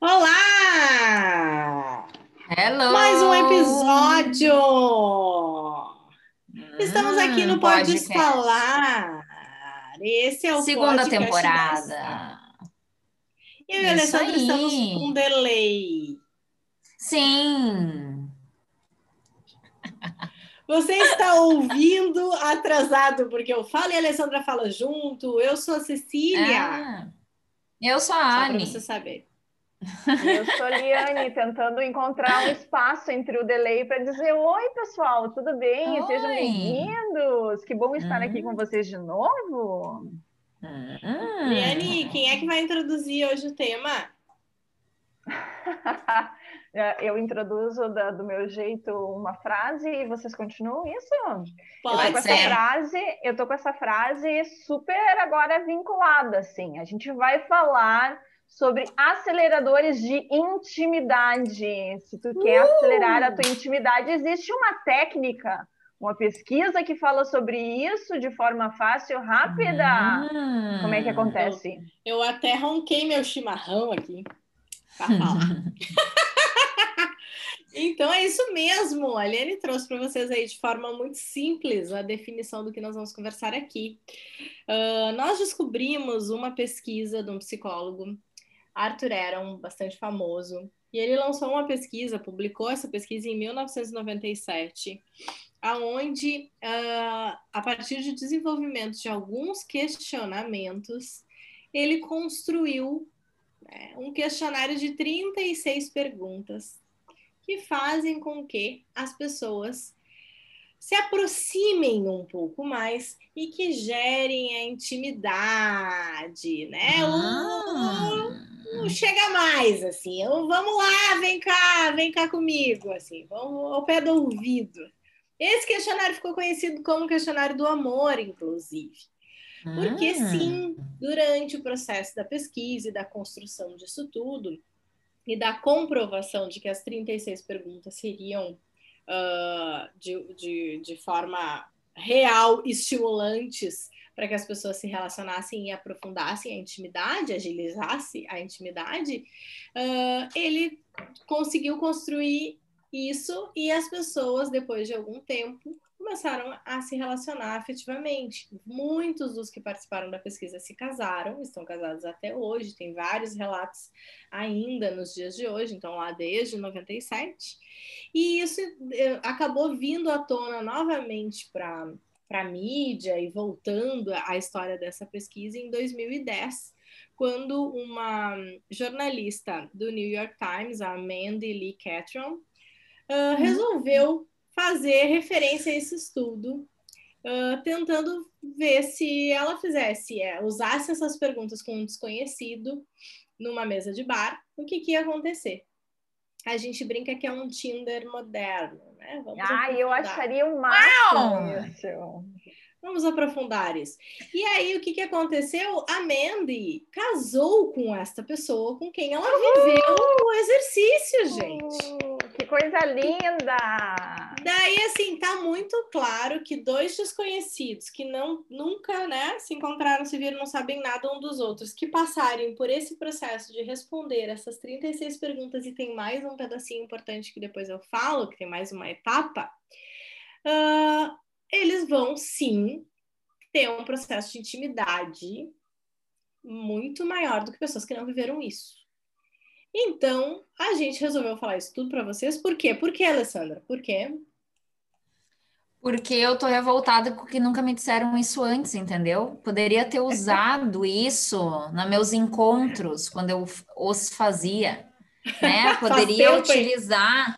Olá! Hello! Mais um episódio! Estamos aqui no Pode. Falar. Esse é o Segunda temporada. Eu e Alessandra estamos com um delay. Sim! Você está ouvindo atrasado, porque eu falo e a Alessandra fala junto. Eu sou a Cecília. Ah, eu sou a Só para Anne. você saber. Eu sou a Liane, tentando encontrar um espaço entre o delay para dizer: Oi, pessoal, tudo bem? Oi. Sejam bem-vindos. Que bom estar aqui Hum. com vocês de novo. Hum. Liane, quem é que vai introduzir hoje o tema? É, Eu introduzo da- do meu jeito uma frase e vocês continuam isso? Eu tô Pode com essa ser. frase, eu tô com essa frase super agora vinculada, assim. A gente vai falar sobre aceleradores de intimidade. Se tu quer acelerar a tua intimidade, existe uma técnica, uma pesquisa que fala sobre isso de forma fácil, rápida. Hum. Como é que acontece? Eu até ronquei meu chimarrão aqui. Então é isso mesmo. A Liane trouxe para vocês aí de forma muito simples a definição do que nós vamos conversar aqui. Ah, nós descobrimos uma pesquisa de um psicólogo, Arthur Aron, bastante famoso, e ele lançou uma pesquisa, publicou essa pesquisa em 1997, aonde ah, a partir de desenvolvimento de alguns questionamentos, ele construiu né, um questionário de 36 perguntas que fazem com que as pessoas se aproximem um pouco mais e que gerem a intimidade, né? O- o chega mais, assim, o vamos lá, vem cá, vem cá comigo, assim, vamos ao pé do ouvido. Esse questionário ficou conhecido como questionário do amor, inclusive. Porque Hum. sim, durante o processo da pesquisa e da construção disso tudo, e da comprovação de que as 36 perguntas seriam ah, de, de, de forma real estimulantes para que as pessoas se relacionassem e aprofundassem a intimidade, agilizasse a intimidade, ah, ele conseguiu construir isso e as pessoas, depois de algum tempo, começaram a se relacionar afetivamente. Muitos dos que participaram da pesquisa se casaram, estão casados até hoje, tem vários relatos ainda nos dias de hoje, então lá desde 97. E isso eh, acabou vindo à tona novamente para para a mídia e voltando à história dessa pesquisa em 2010, quando uma jornalista do New York Times, a Mandy Lee Catron, uh, resolveu fazer referência a esse estudo, uh, tentando ver se ela fizesse, é, usasse essas perguntas com um desconhecido numa mesa de bar, o que, que ia acontecer. A gente brinca que é um Tinder moderno, né? Vamos Ah, eu acharia o máximo Uau! isso. Vamos aprofundar isso. E aí, o que, que aconteceu? A Mandy casou com esta pessoa com quem ela viveu o exercício, gente. Uh, que coisa linda! Daí, assim, tá muito claro que dois desconhecidos que não nunca, né, se encontraram, se viram, não sabem nada um dos outros, que passarem por esse processo de responder essas 36 perguntas e tem mais um pedacinho importante que depois eu falo, que tem mais uma etapa, ah, eles vão sim ter um processo de intimidade muito maior do que pessoas que não viveram isso. Então, a gente resolveu falar isso tudo para vocês. Por quê? Por quê, Alessandra? Por quê? Porque eu tô revoltada porque nunca me disseram isso antes, entendeu? Poderia ter usado isso nos meus encontros, quando eu os fazia, né? Poderia utilizar.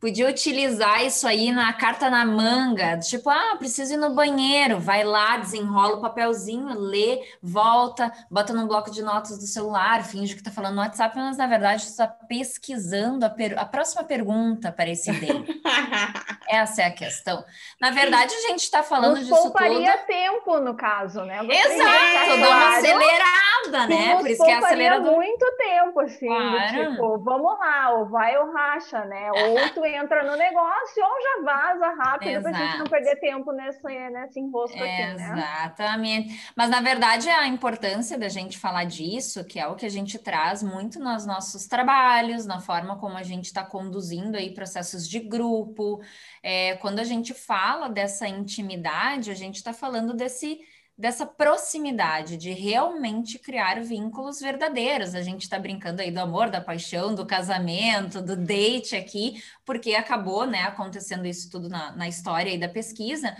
Podia utilizar isso aí na carta na manga, tipo, ah, preciso ir no banheiro, vai lá, desenrola o papelzinho, lê, volta, bota no bloco de notas do celular, finge que tá falando no WhatsApp, mas na verdade está pesquisando a, a, próxima pergunta para esse day. Essa é a questão. Na verdade, a gente está falando Nos disso pouparia tudo... tempo, no caso, né? Você Exato, dá uma acelerada, né? Por isso que é acelerador. muito tempo, assim, claro. tipo, vamos lá, ou vai ou racha, né? Ou tu entra no negócio ou já vaza rápido para a gente não perder tempo nesse, nesse enrosco aqui, né? Exatamente. Mas, na verdade, a importância da gente falar disso, que é o que a gente traz muito nos nossos trabalhos, na forma como a gente está conduzindo aí processos de grupo. É, quando a gente fala dessa intimidade, a gente está falando desse dessa proximidade, de realmente criar vínculos verdadeiros. A gente está brincando aí do amor, da paixão, do casamento, do date aqui, porque acabou né, acontecendo isso tudo na, na história aí da pesquisa.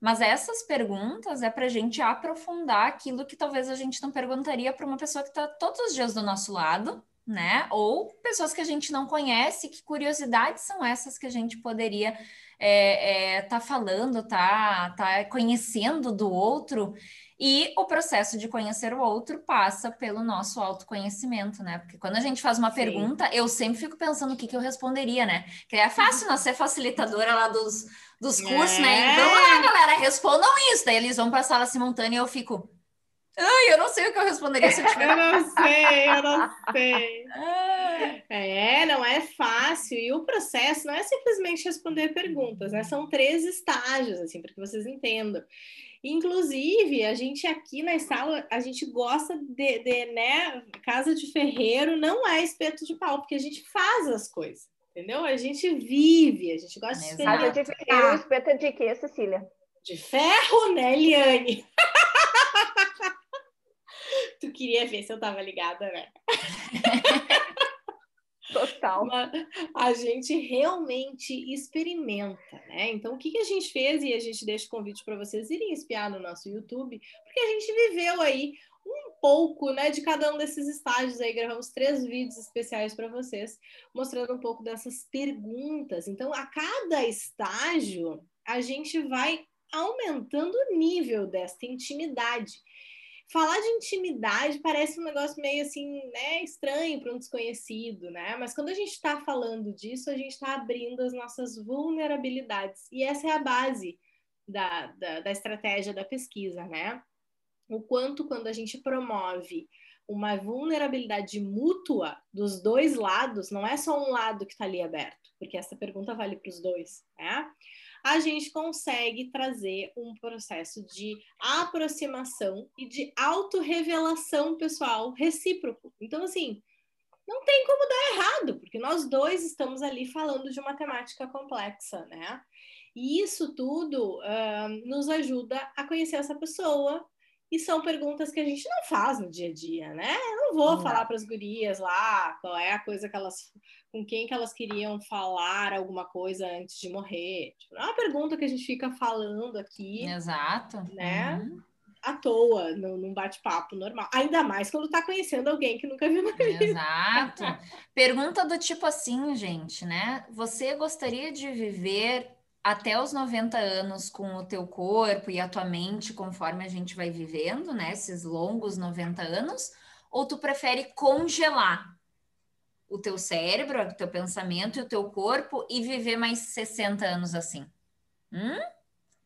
Mas essas perguntas é para a gente aprofundar aquilo que talvez a gente não perguntaria para uma pessoa que está todos os dias do nosso lado, né? Ou pessoas que a gente não conhece, que curiosidades são essas que a gente poderia é, é, tá falando, tá, tá conhecendo do outro, e o processo de conhecer o outro passa pelo nosso autoconhecimento, né? Porque quando a gente faz uma Sim. pergunta, eu sempre fico pensando o que, que eu responderia, né? Que é fácil não ser facilitadora lá dos, dos cursos, né? é. né? Então, lá, galera, respondam isso. Daí eles vão para a sala simultânea e eu fico. Ai, eu não sei o que eu responderia se eu tivesse. eu não sei, eu não sei. É, não é fácil. E o processo não é simplesmente responder perguntas, né? São três estágios, assim, para que vocês entendam. Inclusive, a gente aqui na sala, a gente gosta de, de, né? Casa de ferreiro não é espeto de pau, porque a gente faz as coisas, entendeu? A gente vive, a gente gosta de Casa de ferreiro, espeto é de quê, Cecília? De ferro, né, Eliane? tu queria ver se eu tava ligada, né? Total. a gente realmente experimenta, né? Então, o que, que a gente fez? E a gente deixa o convite para vocês irem espiar no nosso YouTube, porque a gente viveu aí um pouco, né, de cada um desses estágios aí. Gravamos três vídeos especiais para vocês, mostrando um pouco dessas perguntas. Então, a cada estágio, a gente vai aumentando o nível desta intimidade falar de intimidade parece um negócio meio assim, né, estranho para um desconhecido, né? Mas quando a gente está falando disso, a gente está abrindo as nossas vulnerabilidades. E essa é a base da, da, da estratégia da pesquisa, né? O quanto quando a gente promove uma vulnerabilidade mútua dos dois lados, não é só um lado que está ali aberto, porque essa pergunta vale para os dois, né? A gente consegue trazer um processo de aproximação e de autorrevelação pessoal recíproco. Então, assim, não tem como dar errado, porque nós dois estamos ali falando de uma temática complexa, né? E isso tudo uh, nos ajuda a conhecer essa pessoa, e são perguntas que a gente não faz no dia a dia, né? Eu não vou não. falar para as gurias lá qual é a coisa que elas com quem que elas queriam falar alguma coisa antes de morrer. Tipo, é uma pergunta que a gente fica falando aqui. Exato. Né? Uhum. À toa, num bate-papo normal. Ainda mais quando tá conhecendo alguém que nunca viu na vida. Exato. Pergunta do tipo assim, gente, né? Você gostaria de viver até os 90 anos com o teu corpo e a tua mente conforme a gente vai vivendo, né? Esses longos 90 anos? Ou tu prefere congelar? o teu cérebro, o teu pensamento e o teu corpo e viver mais 60 anos assim? Hum?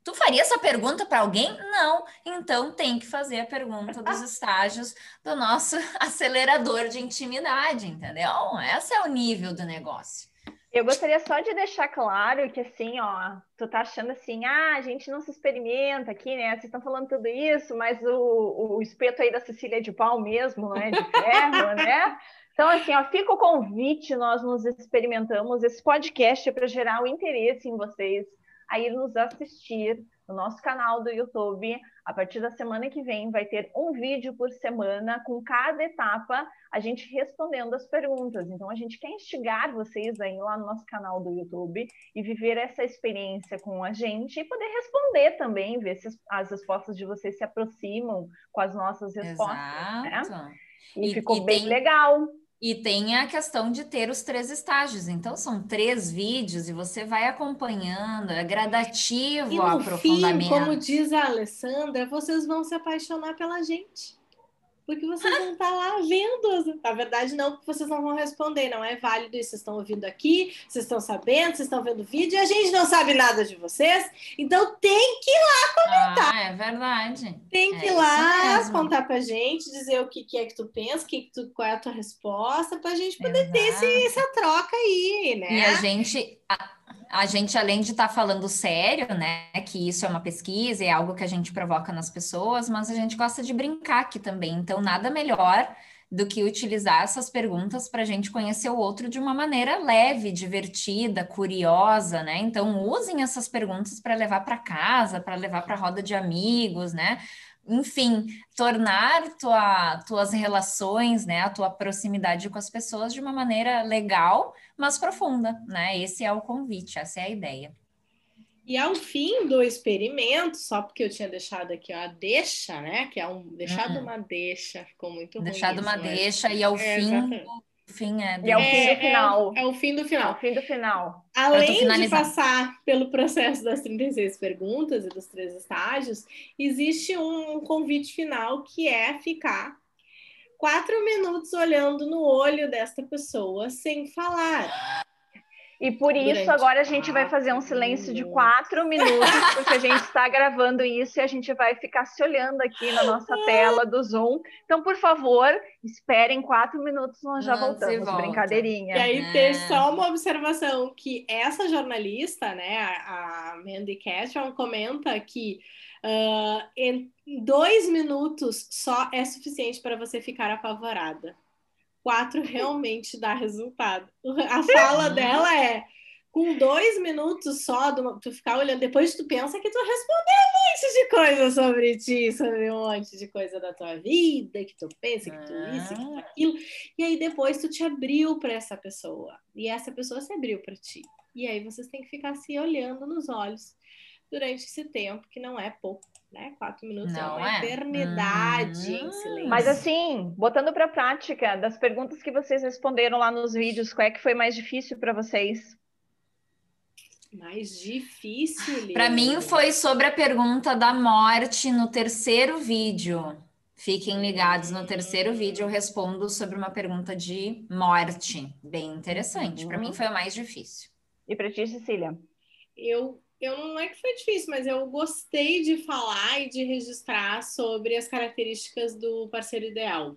Tu faria essa pergunta para alguém? Não. Então tem que fazer a pergunta dos estágios do nosso acelerador de intimidade, entendeu? Esse é o nível do negócio. Eu gostaria só de deixar claro que assim, ó, tu tá achando assim, ah, a gente não se experimenta aqui, né? Vocês estão falando tudo isso, mas o, o espeto aí da Cecília é de pau mesmo, não é de ferro, né? Então, assim, ó, fica o convite, nós nos experimentamos. Esse podcast é para gerar o interesse em vocês a ir nos assistir no nosso canal do YouTube. A partir da semana que vem vai ter um vídeo por semana com cada etapa a gente respondendo as perguntas. Então a gente quer instigar vocês aí lá no nosso canal do YouTube e viver essa experiência com a gente e poder responder também, ver se as respostas de vocês se aproximam com as nossas respostas. Né? Exato. Né? E, e, ficou e bem tem... legal. E tem a questão de ter os três estágios. Então, são três vídeos e você vai acompanhando, é gradativo e o aprofundamento. Fim, como diz a Alessandra, vocês vão se apaixonar pela gente porque vocês vão estar lá vendo. Na verdade, não, porque vocês não vão responder, não é válido isso. Vocês estão ouvindo aqui, vocês estão sabendo, vocês estão vendo o vídeo e a gente não sabe nada de vocês, então tem que ir lá comentar. Ah, é verdade. Tem que é ir lá contar pra gente, dizer o que, que é que tu pensa, que que tu, qual é a tua resposta, pra gente poder Exato. ter esse, essa troca aí, né? E a gente. A a gente, além de estar tá falando sério, né, que isso é uma pesquisa, é algo que a gente provoca nas pessoas, mas a gente gosta de brincar aqui também. Então, nada melhor do que utilizar essas perguntas para a gente conhecer o outro de uma maneira leve, divertida, curiosa, né? Então, usem essas perguntas para levar para casa, para levar para roda de amigos, né? Enfim, tornar tua, tuas relações, né, a tua proximidade com as pessoas de uma maneira legal, mas profunda, né? Esse é o convite, essa é a ideia. E ao fim do experimento, só porque eu tinha deixado aqui ó, a deixa, né? Que é um deixado uhum. uma deixa, ficou muito deixado ruim. Deixado uma deixa e ao é, fim exatamente fim é. Do... E é o fim do é, final. É, é, o fim do final. É o fim do final. Além de passar pelo processo das 36 perguntas e dos três estágios, existe um convite final que é ficar quatro minutos olhando no olho desta pessoa sem falar. E por isso agora a gente vai fazer um silêncio de quatro minutos, porque a gente está gravando isso e a gente vai ficar se olhando aqui na nossa tela do Zoom. Então, por favor, esperem quatro minutos, nós já Não voltamos. Brincadeirinha. E aí, é. ter só uma observação: que essa jornalista, né, a Mandy Catron, comenta que uh, em dois minutos só é suficiente para você ficar apavorada quatro realmente dá resultado. A fala dela é com dois minutos só, do, tu ficar olhando, depois tu pensa que tu respondeu um monte de coisa sobre ti, sobre um monte de coisa da tua vida, que tu pensa que tu isso, que tu ah. aquilo, e aí depois tu te abriu para essa pessoa, e essa pessoa se abriu para ti. E aí vocês têm que ficar se olhando nos olhos durante esse tempo, que não é pouco né? Quatro minutos é não é uma é. eternidade hum. em silêncio. Mas assim, botando para prática, das perguntas que vocês responderam lá nos vídeos, qual é que foi mais difícil para vocês? Mais difícil? Para mim foi sobre a pergunta da morte no terceiro vídeo. Fiquem ligados, no terceiro vídeo eu respondo sobre uma pergunta de morte. Bem interessante. Uhum. Para mim foi o mais difícil. E para ti, Cecília? Eu eu não é que foi difícil, mas eu gostei de falar e de registrar sobre as características do parceiro ideal.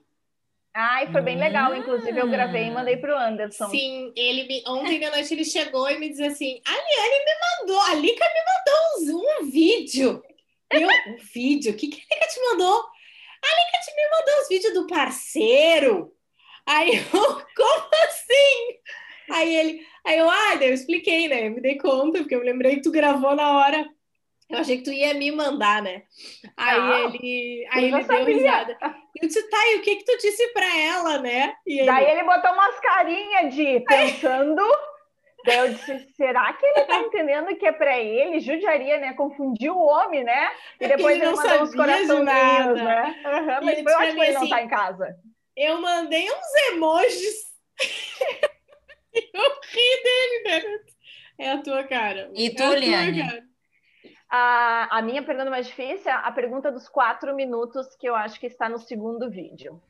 Ai, foi bem legal. Inclusive, eu gravei e mandei para o Anderson. Sim, ele me... ontem de noite ele chegou e me disse assim: a Liane me mandou, a Lica me mandou um, zoom, um vídeo. Eu, um vídeo? O que, que a Lica te mandou? A Lica te me mandou os vídeos do parceiro. Aí eu, como assim? Aí ele, aí eu, ah, eu expliquei, né? Eu me dei conta, porque eu me lembrei que tu gravou na hora. Eu achei que tu ia me mandar, né? Aí Não, ele, aí ele deu risada. Eu disse, tá, e o que que tu disse pra ela, né? E Daí ele botou umas carinhas de pensando. Daí eu disse, será que ele tá entendendo que é pra ele? Judiaria, né? Confundiu o homem, né? E é depois ele, ele mandou uns corações, né? Uhum, mas foi ótimo ele não assim, tá em casa. Eu mandei uns emojis Eu ri dele, né? É a tua cara. E tu, é Liane? A, a minha pergunta mais difícil é a pergunta dos quatro minutos, que eu acho que está no segundo vídeo.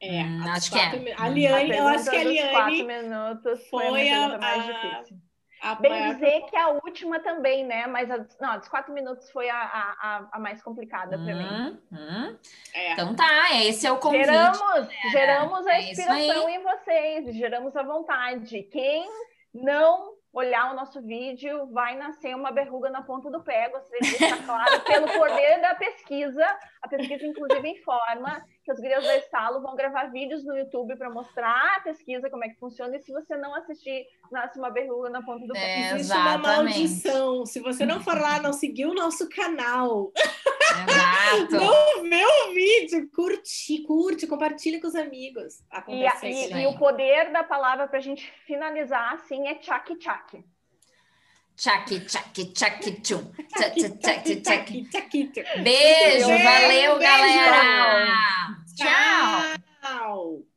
É, hum, acho que é. A Liane, a eu acho que a Liane. quatro minutos foi, foi a, a mais difícil. A Bem maior... dizer que a última também, né? Mas a, não, dos quatro minutos foi a, a, a mais complicada para mim. Hum. É. Então tá, esse é o convite. Geramos, né? geramos a é inspiração em vocês, geramos a vontade. Quem não olhar o nosso vídeo, vai nascer uma verruga na ponta do pé, gostaria de deixar claro, pelo poder da pesquisa. A pesquisa, inclusive, informa que os grilhos da Estalo vão gravar vídeos no YouTube para mostrar a pesquisa, como é que funciona, e se você não assistir, nasce uma verruga na ponta do pé. É, Existe exatamente. uma maldição. Se você não for lá, não seguir o nosso canal. Exato. não vê o vídeo, curte, curte, compartilha com os amigos. E, e, e, o poder da palavra para a gente finalizar assim é tchak tchak. Tchaki, tchaki, tchaki, tchum. Tchaki, tchaki, tchaki. Beijo, valeu, galera. Tchau. Tchau.